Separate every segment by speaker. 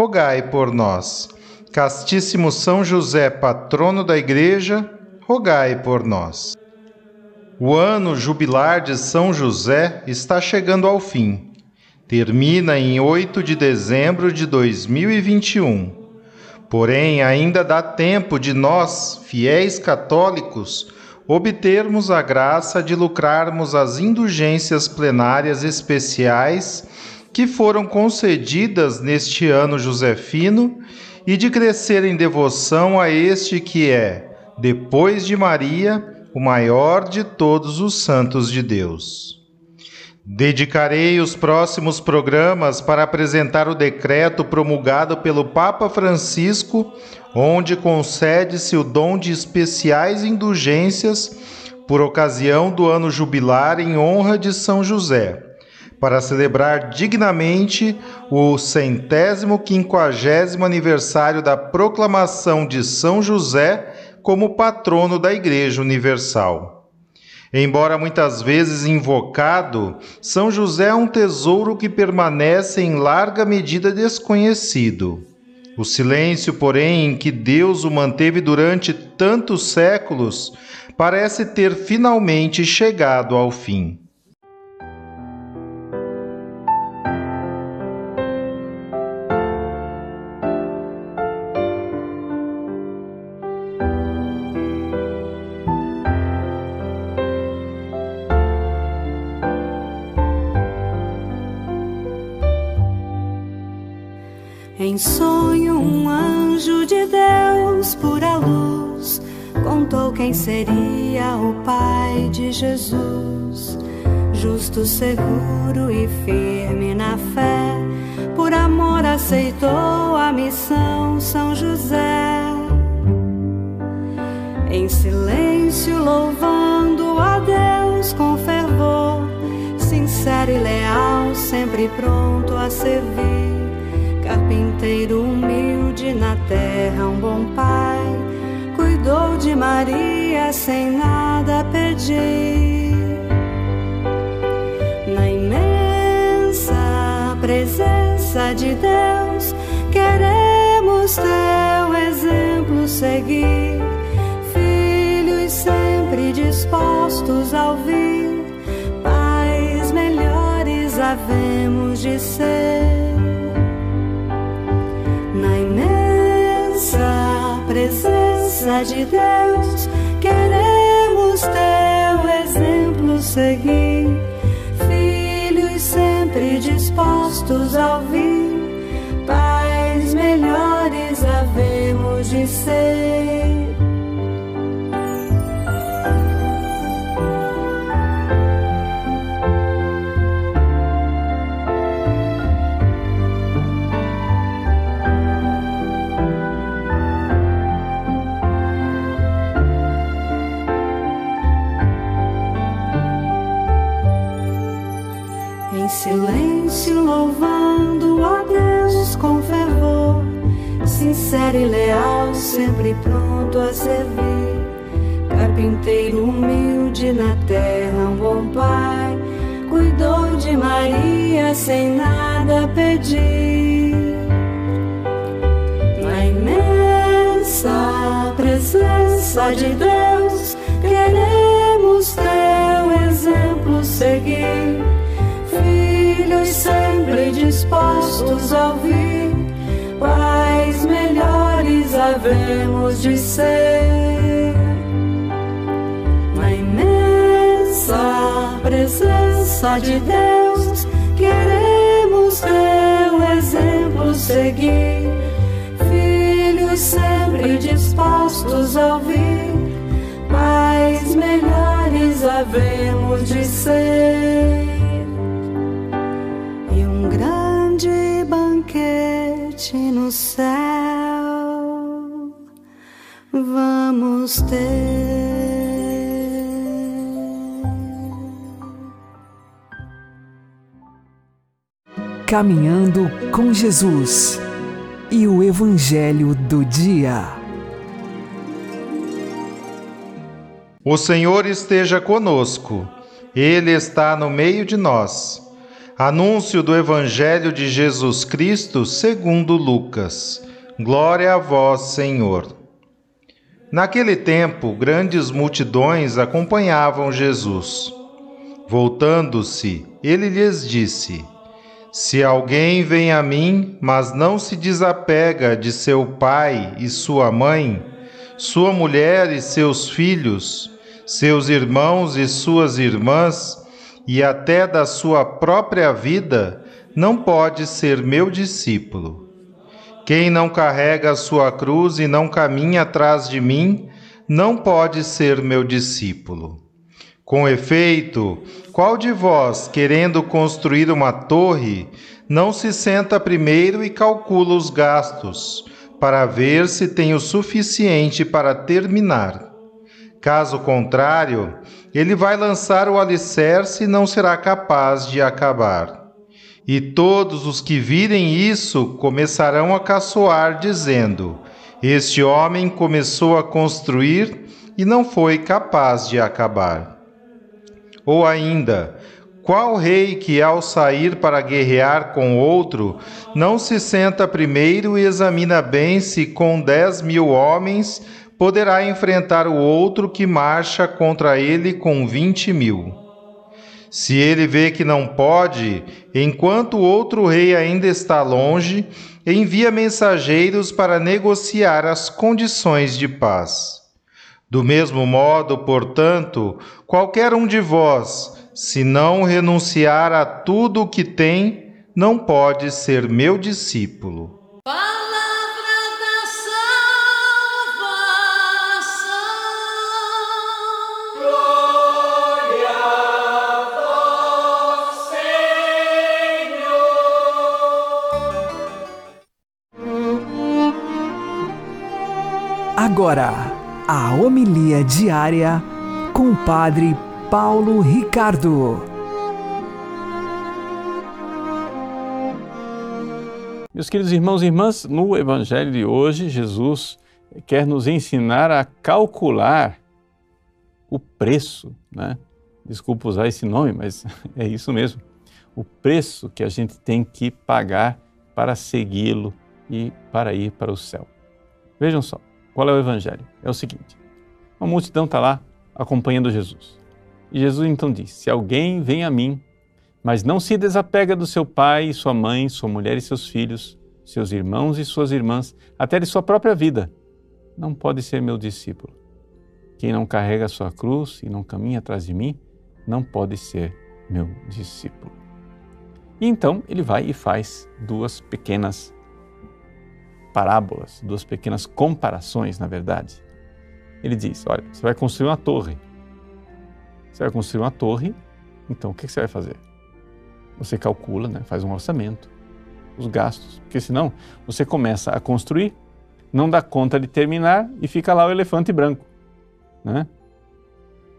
Speaker 1: rogai por nós. Castíssimo São José, patrono da Igreja, rogai por nós. O ano jubilar de São José está chegando ao fim. Termina em 8 de dezembro de 2021. Porém, ainda dá tempo de nós, fiéis católicos, obtermos a graça de lucrarmos as indulgências plenárias especiais que foram concedidas neste ano josefino e de crescer em devoção a este que é, depois de Maria, o maior de todos os santos de Deus. Dedicarei os próximos programas para apresentar o decreto promulgado pelo Papa Francisco, onde concede-se o dom de especiais indulgências por ocasião do ano jubilar em honra de São José para celebrar dignamente o centésimo quinquagésimo aniversário da proclamação de São José como patrono da Igreja Universal. Embora muitas vezes invocado, São José é um tesouro que permanece em larga medida desconhecido. O silêncio, porém, em que Deus o manteve durante tantos séculos, parece ter finalmente chegado ao fim.
Speaker 2: Contou quem seria o Pai de Jesus. Justo, seguro e firme na fé, por amor aceitou a missão São José. Em silêncio, louvando a Deus com fervor, sincero e leal, sempre pronto a servir carpinteiro humilde na terra, um bom pai, cuidou de Maria sem nada pedir. Na imensa presença de Deus, queremos teu exemplo seguir, filhos sempre dispostos a ouvir, pais melhores havemos de ser. Presença de Deus, queremos teu exemplo seguir. Filhos sempre dispostos a ouvir, pais melhores havemos de ser. E leal, sempre pronto a servir. Carpinteiro humilde na terra, um bom pai, cuidou de Maria sem nada pedir. Na imensa presença de Deus, queremos teu exemplo seguir sempre dispostos a ouvir, pais melhores havemos de ser. Na imensa presença de Deus, queremos teu exemplo seguir. Filhos sempre dispostos a ouvir, pais melhores havemos de ser. Banquete no céu vamos ter.
Speaker 3: Caminhando com Jesus e o Evangelho do Dia.
Speaker 1: O Senhor esteja conosco, Ele está no meio de nós. Anúncio do Evangelho de Jesus Cristo segundo Lucas. Glória a vós, Senhor. Naquele tempo, grandes multidões acompanhavam Jesus. Voltando-se, ele lhes disse: Se alguém vem a mim, mas não se desapega de seu pai e sua mãe, sua mulher e seus filhos, seus irmãos e suas irmãs, e até da sua própria vida, não pode ser meu discípulo. Quem não carrega a sua cruz e não caminha atrás de mim, não pode ser meu discípulo. Com efeito, qual de vós, querendo construir uma torre, não se senta primeiro e calcula os gastos, para ver se tem o suficiente para terminar? Caso contrário, ele vai lançar o alicerce e não será capaz de acabar. E todos os que virem isso começarão a caçoar, dizendo: Este homem começou a construir e não foi capaz de acabar. Ou ainda, qual rei que, ao sair para guerrear com outro, não se senta primeiro e examina bem se com dez mil homens poderá enfrentar o outro que marcha contra ele com vinte mil? Se ele vê que não pode, enquanto o outro rei ainda está longe, envia mensageiros para negociar as condições de paz. Do mesmo modo, portanto, qualquer um de vós, se não renunciar a tudo o que tem, não pode ser meu discípulo.
Speaker 4: Palavra
Speaker 3: Agora, a homilia diária com o Padre Paulo Ricardo.
Speaker 5: Meus queridos irmãos e irmãs, no Evangelho de hoje, Jesus quer nos ensinar a calcular o preço, né? Desculpa usar esse nome, mas é isso mesmo. O preço que a gente tem que pagar para segui-lo e para ir para o céu. Vejam só, qual é o Evangelho? É o seguinte: uma multidão está lá acompanhando Jesus. E Jesus então diz: Se alguém vem a mim, mas não se desapega do seu pai, sua mãe, sua mulher e seus filhos, seus irmãos e suas irmãs, até de sua própria vida, não pode ser meu discípulo. Quem não carrega a sua cruz e não caminha atrás de mim, não pode ser meu discípulo. E então ele vai e faz duas pequenas parábolas, duas pequenas comparações, na verdade. Ele diz: Olha, você vai construir uma torre. Você vai construir uma torre, então o que você vai fazer? Você calcula, né, faz um orçamento, os gastos, porque senão você começa a construir, não dá conta de terminar e fica lá o elefante branco. Né?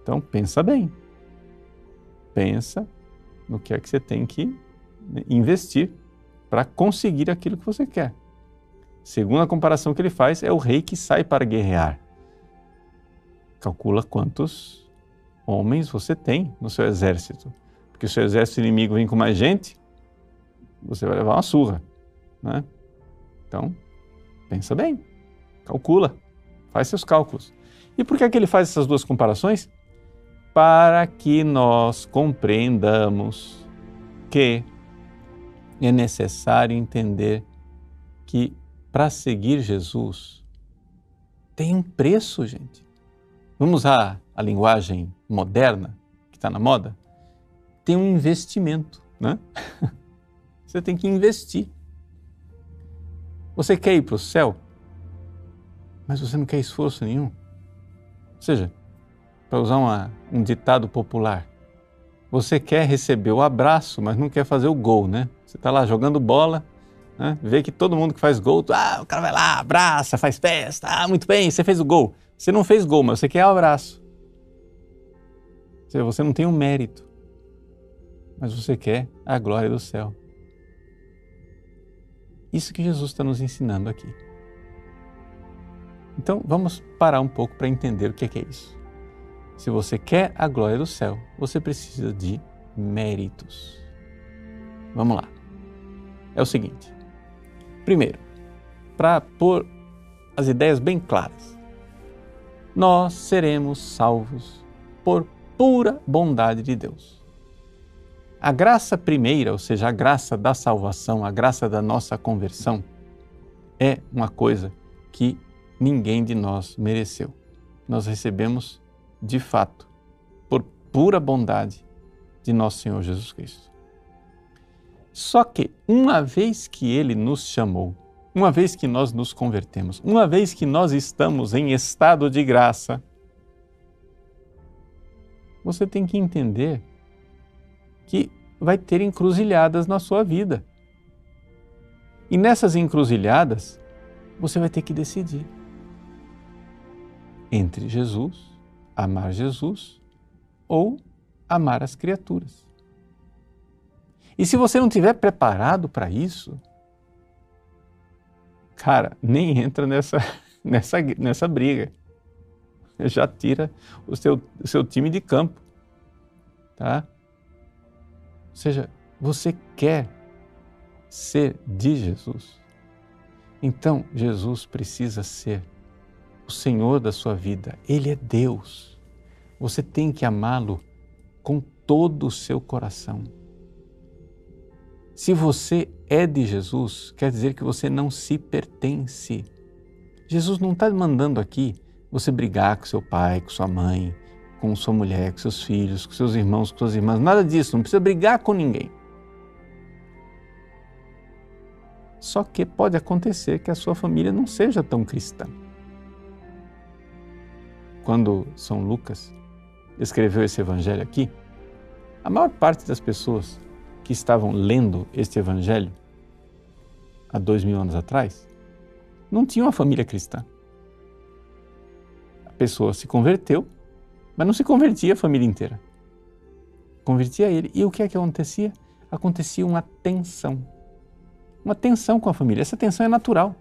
Speaker 5: Então pensa bem. Pensa no que é que você tem que investir para conseguir aquilo que você quer. Segunda comparação que ele faz, é o rei que sai para guerrear. Calcula quantos homens você tem no seu exército. Porque se o exército inimigo vem com mais gente, você vai levar uma surra. Né? Então, pensa bem, calcula, faz seus cálculos. E por que, é que ele faz essas duas comparações? Para que nós compreendamos que é necessário entender que para seguir Jesus, tem um preço, gente. Vamos usar a linguagem moderna que está na moda? Tem um investimento, né? Você tem que investir. Você quer ir para o céu, mas você não quer esforço nenhum. Ou seja, para usar uma, um ditado popular, você quer receber o abraço, mas não quer fazer o gol, né? Você está lá jogando bola, né? vê que todo mundo que faz gol, ah, o cara vai lá, abraça, faz festa, ah, muito bem, você fez o gol. Você não fez gol, mas você quer o abraço. Você não tem o um mérito, mas você quer a glória do céu. Isso que Jesus está nos ensinando aqui. Então vamos parar um pouco para entender o que é, isso. Se você quer a glória do céu, você precisa de méritos. Vamos lá. É o seguinte: primeiro, para pôr as ideias bem claras, nós seremos salvos por pura bondade de Deus. A graça primeira, ou seja, a graça da salvação, a graça da nossa conversão, é uma coisa que ninguém de nós mereceu. Nós recebemos de fato, por pura bondade de nosso Senhor Jesus Cristo. Só que, uma vez que Ele nos chamou, uma vez que nós nos convertemos, uma vez que nós estamos em estado de graça, você tem que entender que vai ter encruzilhadas na sua vida. E nessas encruzilhadas, você vai ter que decidir entre Jesus amar Jesus ou amar as criaturas. E se você não estiver preparado para isso, cara, nem entra nessa, nessa, nessa briga. Já tira o seu, seu time de campo. Tá? Ou seja, você quer ser de Jesus. Então, Jesus precisa ser o Senhor da sua vida. Ele é Deus. Você tem que amá-lo com todo o seu coração. Se você é de Jesus, quer dizer que você não se pertence. Jesus não está mandando aqui você brigar com seu pai, com sua mãe, com sua mulher, com seus filhos, com seus irmãos, com suas irmãs, nada disso, não precisa brigar com ninguém. Só que pode acontecer que a sua família não seja tão cristã. Quando São Lucas escreveu esse evangelho aqui, a maior parte das pessoas que estavam lendo este evangelho há dois mil anos atrás não tinham uma família cristã. A pessoa se converteu, mas não se convertia a família inteira. Convertia ele. E o que é que acontecia? Acontecia uma tensão. Uma tensão com a família. Essa tensão é natural.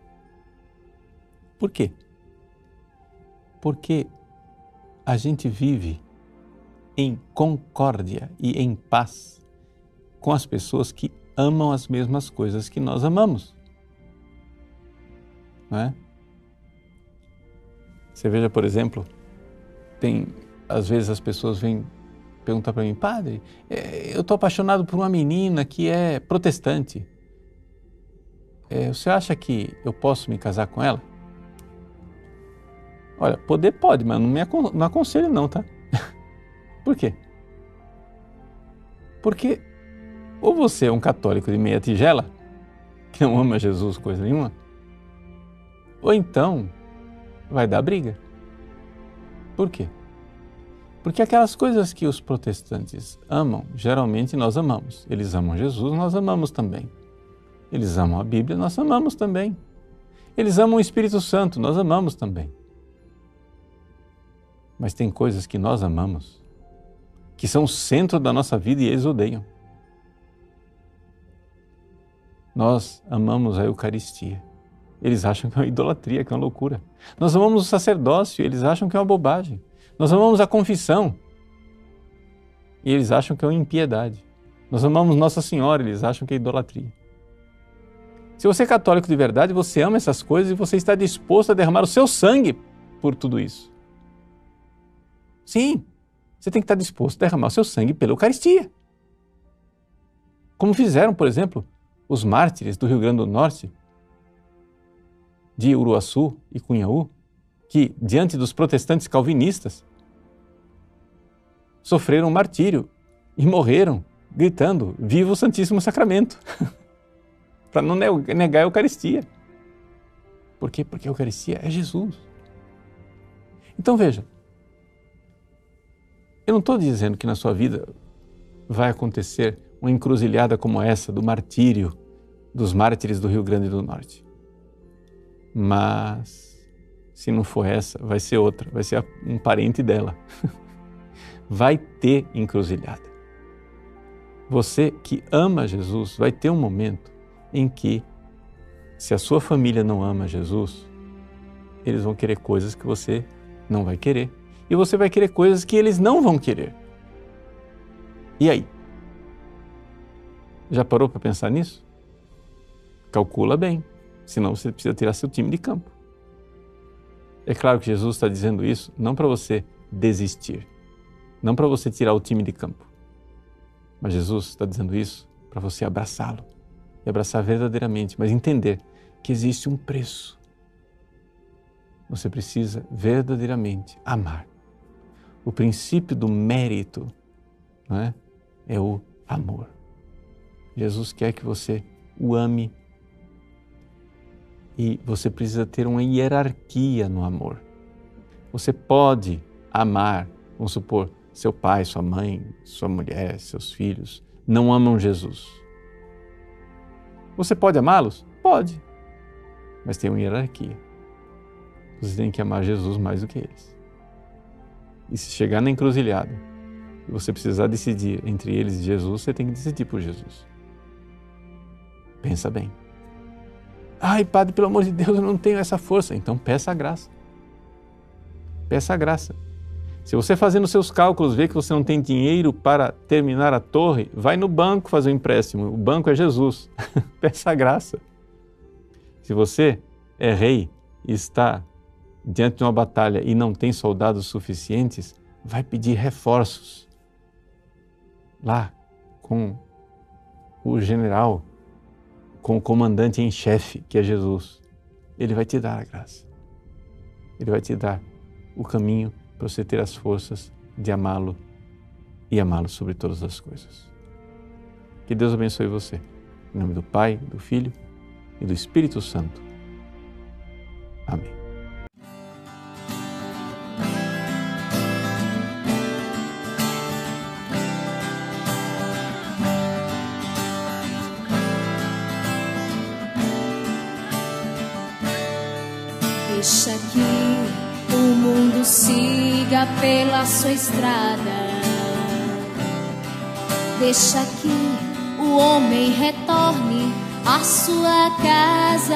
Speaker 5: Por quê? Porque a gente vive em concórdia e em paz com as pessoas que amam as mesmas coisas que nós amamos. Não é? Você veja, por exemplo, tem às vezes as pessoas vêm perguntar para mim, padre, é, eu estou apaixonado por uma menina que é protestante. É, você acha que eu posso me casar com ela? Olha, poder pode, mas não me não aconselho não, tá? Por quê? Porque ou você é um católico de meia tigela, que não ama Jesus coisa nenhuma, ou então vai dar briga. Por quê? Porque aquelas coisas que os protestantes amam, geralmente nós amamos. Eles amam Jesus, nós amamos também. Eles amam a Bíblia, nós amamos também. Eles amam o Espírito Santo, nós amamos também. Mas tem coisas que nós amamos que são o centro da nossa vida e eles odeiam. Nós amamos a Eucaristia. Eles acham que é uma idolatria, que é uma loucura. Nós amamos o sacerdócio, eles acham que é uma bobagem. Nós amamos a confissão, e eles acham que é uma impiedade. Nós amamos Nossa Senhora, eles acham que é idolatria. Se você é católico de verdade, você ama essas coisas e você está disposto a derramar o seu sangue por tudo isso. Sim, você tem que estar disposto a derramar o seu sangue pela Eucaristia. Como fizeram, por exemplo, os mártires do Rio Grande do Norte, de Uruaçu e Cunhaú, que, diante dos protestantes calvinistas, sofreram martírio e morreram gritando: Viva o Santíssimo Sacramento! Para não negar a Eucaristia. Por quê? Porque a Eucaristia é Jesus. Então veja, eu não estou dizendo que na sua vida vai acontecer uma encruzilhada como essa do martírio dos mártires do Rio Grande do Norte. Mas se não for essa, vai ser outra, vai ser um parente dela. vai ter encruzilhada. Você que ama Jesus vai ter um momento em que, se a sua família não ama Jesus, eles vão querer coisas que você não vai querer. E você vai querer coisas que eles não vão querer. E aí? Já parou para pensar nisso? Calcula bem, senão você precisa tirar seu time de campo. É claro que Jesus está dizendo isso não para você desistir, não para você tirar o time de campo, mas Jesus está dizendo isso para você abraçá-lo e abraçar verdadeiramente, mas entender que existe um preço. Você precisa verdadeiramente amar. O princípio do mérito não é? é o amor. Jesus quer que você o ame e você precisa ter uma hierarquia no amor. Você pode amar, vamos supor, seu pai, sua mãe, sua mulher, seus filhos não amam Jesus. Você pode amá-los? Pode. Mas tem uma hierarquia. Você tem que amar Jesus mais do que eles. E se chegar na encruzilhada e você precisar decidir entre eles e Jesus, você tem que decidir por Jesus. Pensa bem. Ai, padre, pelo amor de Deus, eu não tenho essa força. Então peça a graça. Peça a graça. Se você fazendo seus cálculos vê que você não tem dinheiro para terminar a torre, vai no banco fazer um empréstimo. O banco é Jesus. Peça a graça. Se você é rei e está diante de uma batalha e não tem soldados suficientes, vai pedir reforços lá com o general, com o comandante em chefe, que é Jesus. Ele vai te dar a graça. Ele vai te dar o caminho para você ter as forças de amá-lo e amá-lo sobre todas as coisas. Que Deus abençoe você. Em nome do Pai, do Filho e do Espírito Santo. Amém.
Speaker 6: Pela sua estrada. Deixa que o homem retorne à sua casa.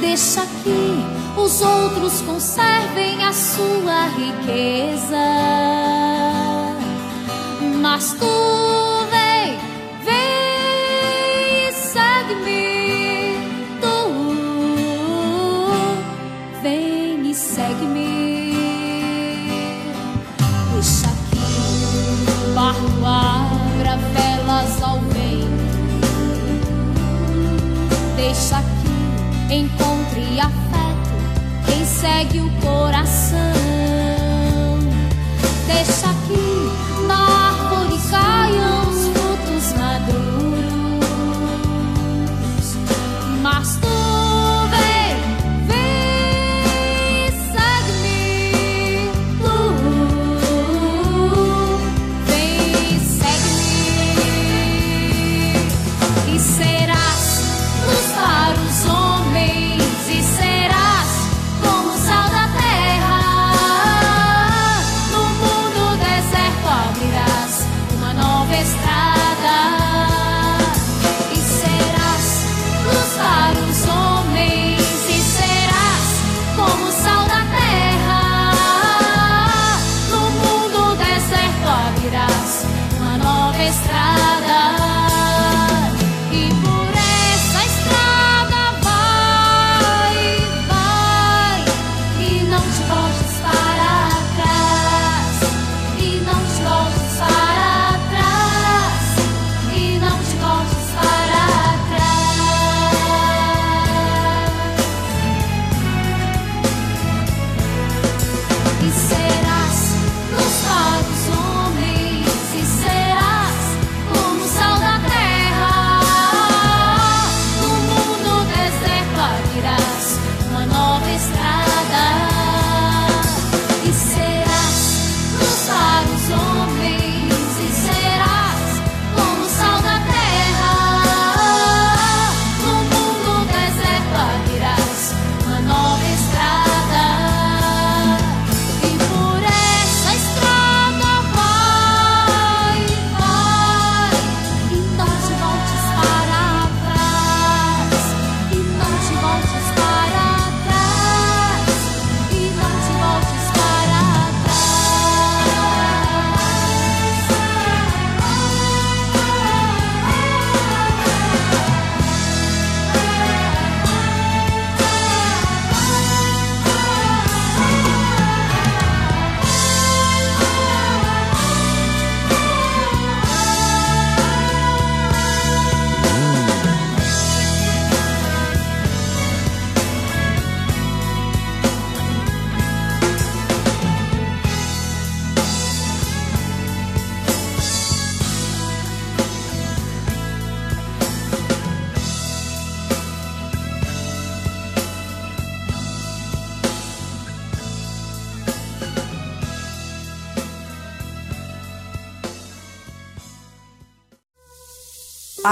Speaker 6: Deixa que os outros conservem a sua riqueza. Mas tu Deixa que encontre afeto quem segue o coração. Deixa que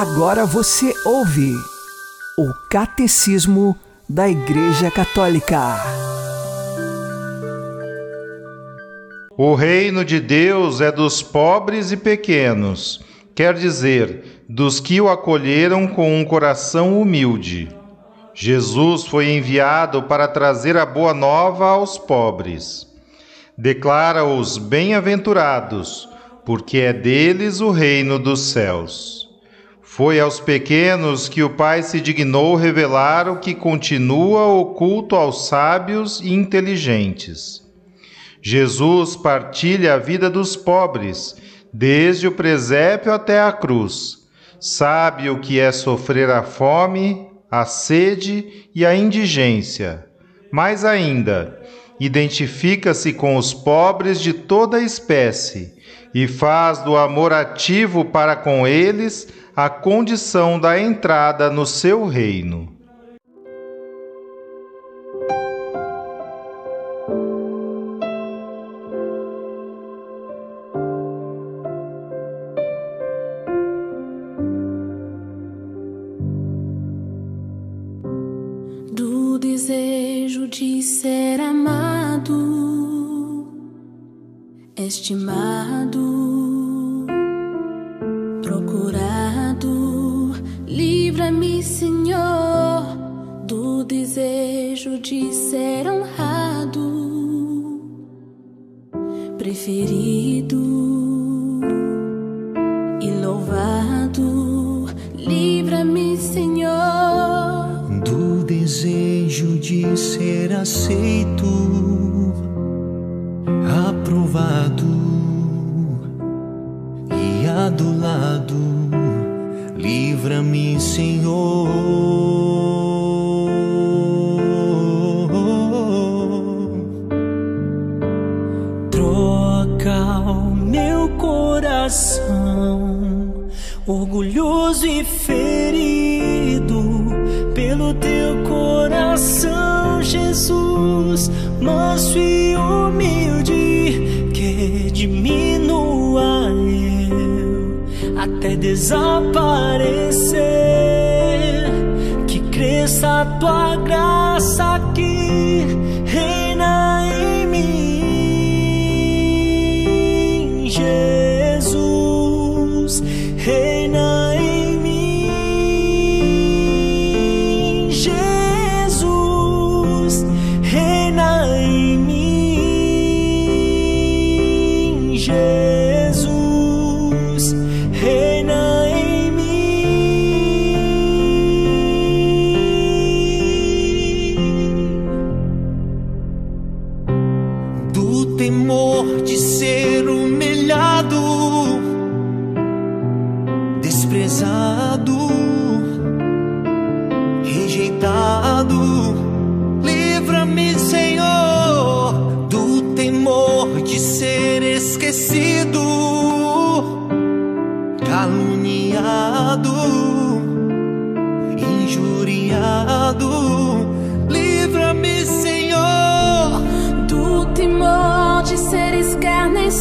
Speaker 3: Agora você ouve o Catecismo da Igreja Católica.
Speaker 1: O reino de Deus é dos pobres e pequenos, quer dizer, dos que o acolheram com um coração humilde. Jesus foi enviado para trazer a boa nova aos pobres. Declara-os bem-aventurados, porque é deles o reino dos céus. Foi aos pequenos que o Pai se dignou revelar o que continua oculto aos sábios e inteligentes. Jesus partilha a vida dos pobres, desde o presépio até a cruz. Sabe o que é sofrer a fome, a sede e a indigência. Mais ainda, identifica-se com os pobres de toda espécie e faz do amor ativo para com eles a condição da entrada no seu reino.
Speaker 2: Do desejo de ser amado, estimado Livra-me, Senhor, do desejo de ser honrado, preferido e louvado. Livra-me, Senhor,
Speaker 7: do desejo de ser aceito, desaparecer. Que cresça a tua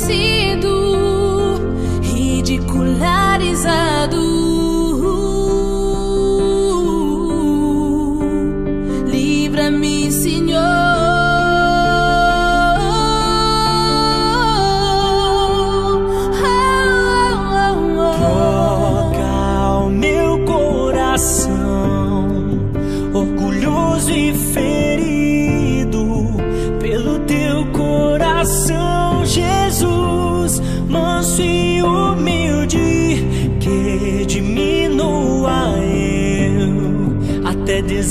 Speaker 7: see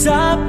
Speaker 7: desaparecer.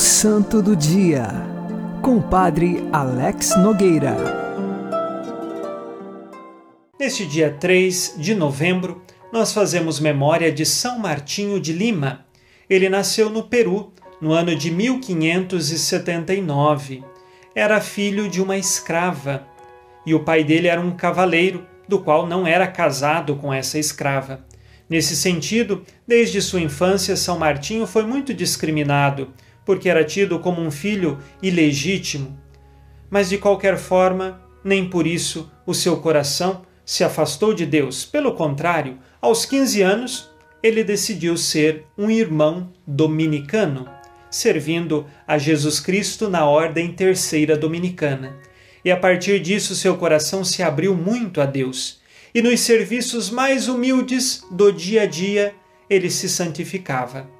Speaker 3: Santo do Dia, com o Padre Alex Nogueira.
Speaker 8: Neste dia 3 de novembro, nós fazemos memória de São Martinho de Lima. Ele nasceu no Peru no ano de 1579. Era filho de uma escrava e o pai dele era um cavaleiro, do qual não era casado com essa escrava. Nesse sentido, desde sua infância, São Martinho foi muito discriminado, porque era tido como um filho ilegítimo. Mas de qualquer forma, nem por isso o seu coração se afastou de Deus. Pelo contrário, aos 15 anos, ele decidiu ser um irmão dominicano, servindo a Jesus Cristo na Ordem Terceira Dominicana. E a partir disso, seu coração se abriu muito a Deus. E nos serviços mais humildes do dia a dia, ele se santificava.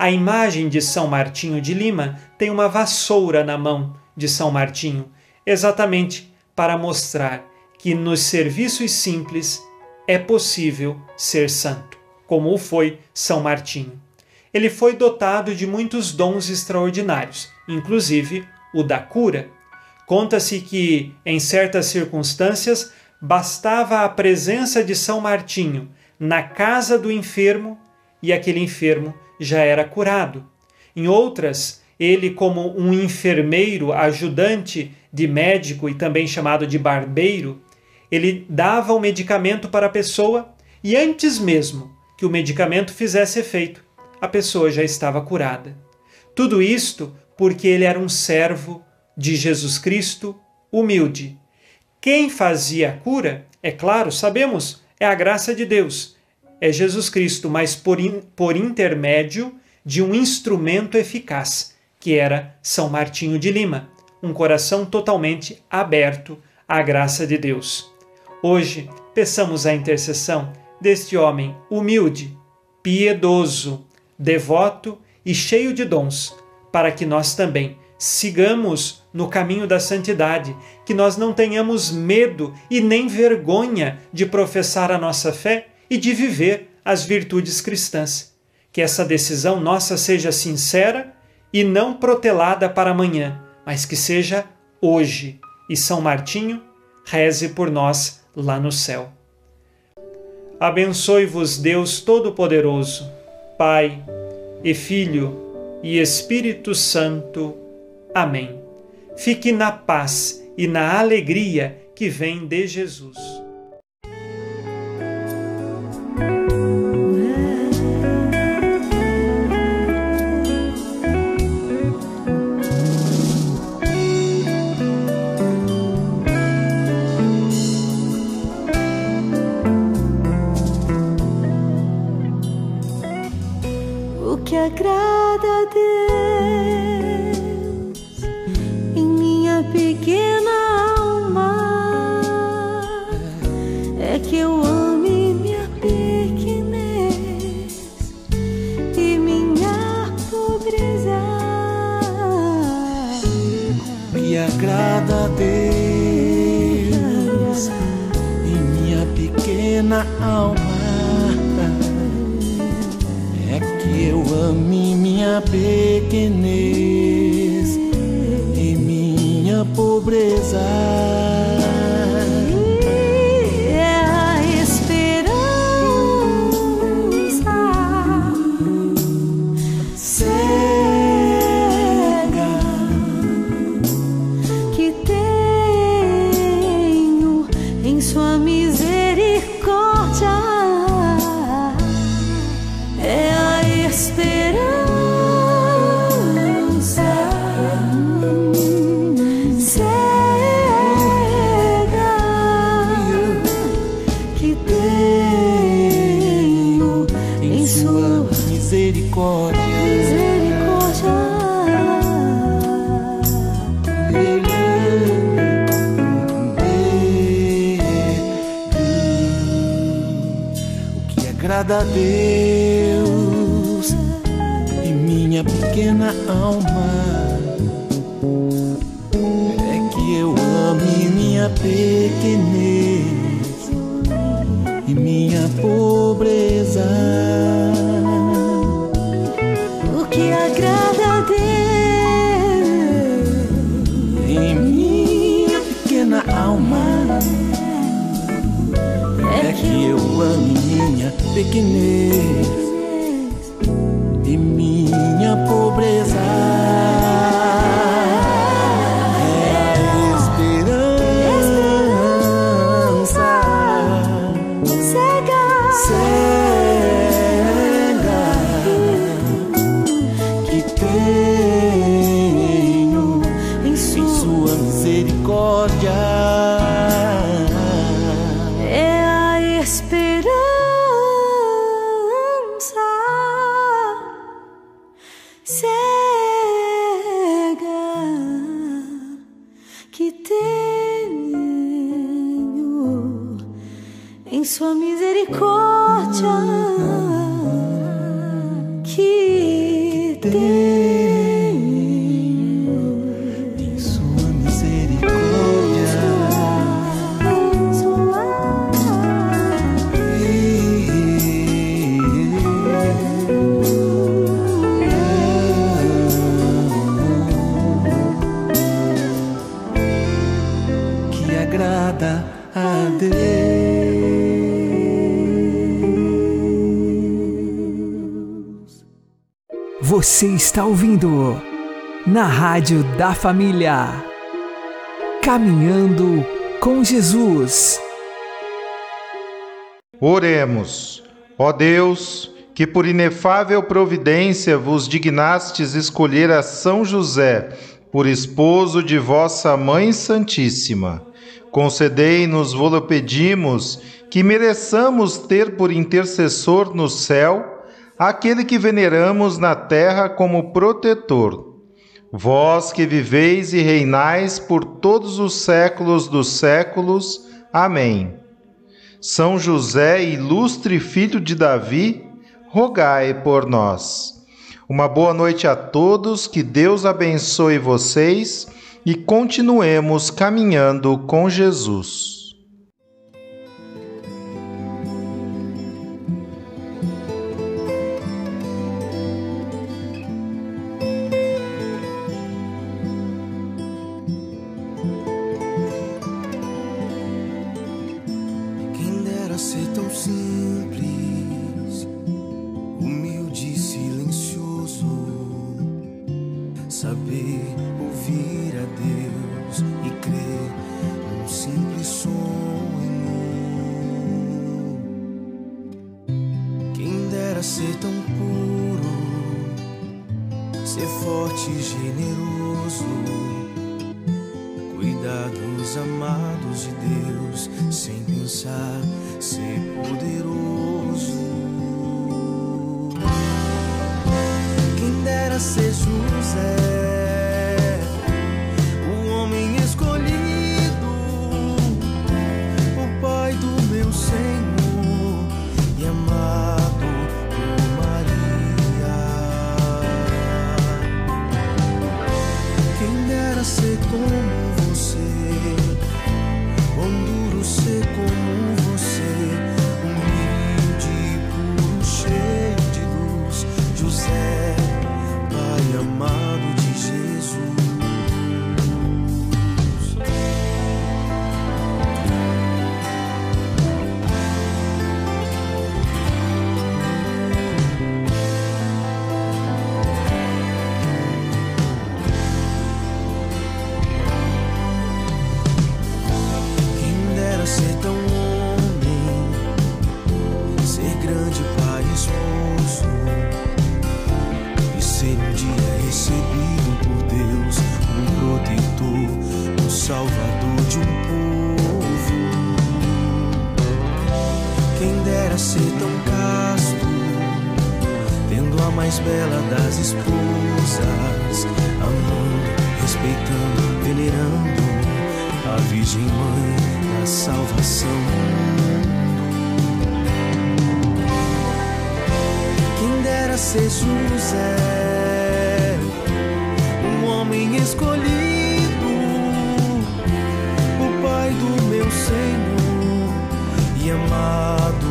Speaker 8: A imagem de São Martinho de Lima tem uma vassoura na mão de São Martinho, exatamente para mostrar que nos serviços simples é possível ser santo, como o foi São Martinho. Ele foi dotado de muitos dons extraordinários, inclusive o da cura. Conta-se que, em certas circunstâncias, bastava a presença de São Martinho na casa do enfermo e aquele enfermo já era curado. Em outras, ele, como um enfermeiro ajudante de médico e também chamado de barbeiro, ele dava o medicamento para a pessoa e antes mesmo que o medicamento fizesse efeito, a pessoa já estava curada. Tudo isto porque ele era um servo de Jesus Cristo, humilde. Quem fazia a cura, é claro, sabemos, é a graça de Deus, é Jesus Cristo, mas por, in, por intermédio de um instrumento eficaz, que era São Martinho de Lima, um coração totalmente aberto à graça de Deus. Hoje, peçamos a intercessão deste homem humilde, piedoso, devoto e cheio de dons, para que nós também sigamos no caminho da santidade, que nós não tenhamos medo e nem vergonha de professar a nossa fé e de viver as virtudes cristãs. Que essa decisão nossa seja sincera e não protelada para amanhã, mas que seja hoje. E São Martinho, reze por nós lá no céu. Abençoe-vos Deus Todo-Poderoso, Pai e Filho e Espírito Santo. Amém. Fique na paz e na alegria que vem de Jesus.
Speaker 9: A Deus e minha
Speaker 7: pequena alma é que eu ame minha pequenez e minha pobreza.
Speaker 10: Minha
Speaker 2: cega
Speaker 10: que tenho
Speaker 2: em sua
Speaker 10: misericórdia
Speaker 3: Você está ouvindo na Rádio da Família. Caminhando com Jesus.
Speaker 11: Oremos. Ó Deus, que por inefável providência vos dignastes escolher a São José por esposo de vossa Mãe Santíssima. Concedei-nos, vô-lo pedimos, que mereçamos ter por intercessor no céu aquele que veneramos na terra como protetor. Vós que viveis e reinais por todos os séculos dos séculos. Amém. São José, ilustre filho de Davi, rogai por nós. Uma boa noite a todos, que Deus abençoe vocês e continuemos caminhando com Jesus.
Speaker 10: Mais bela das esposas, amando, respeitando, venerando a Virgem Mãe da Salvação.
Speaker 11: ser José, um homem escolhido, o pai do meu Senhor e amado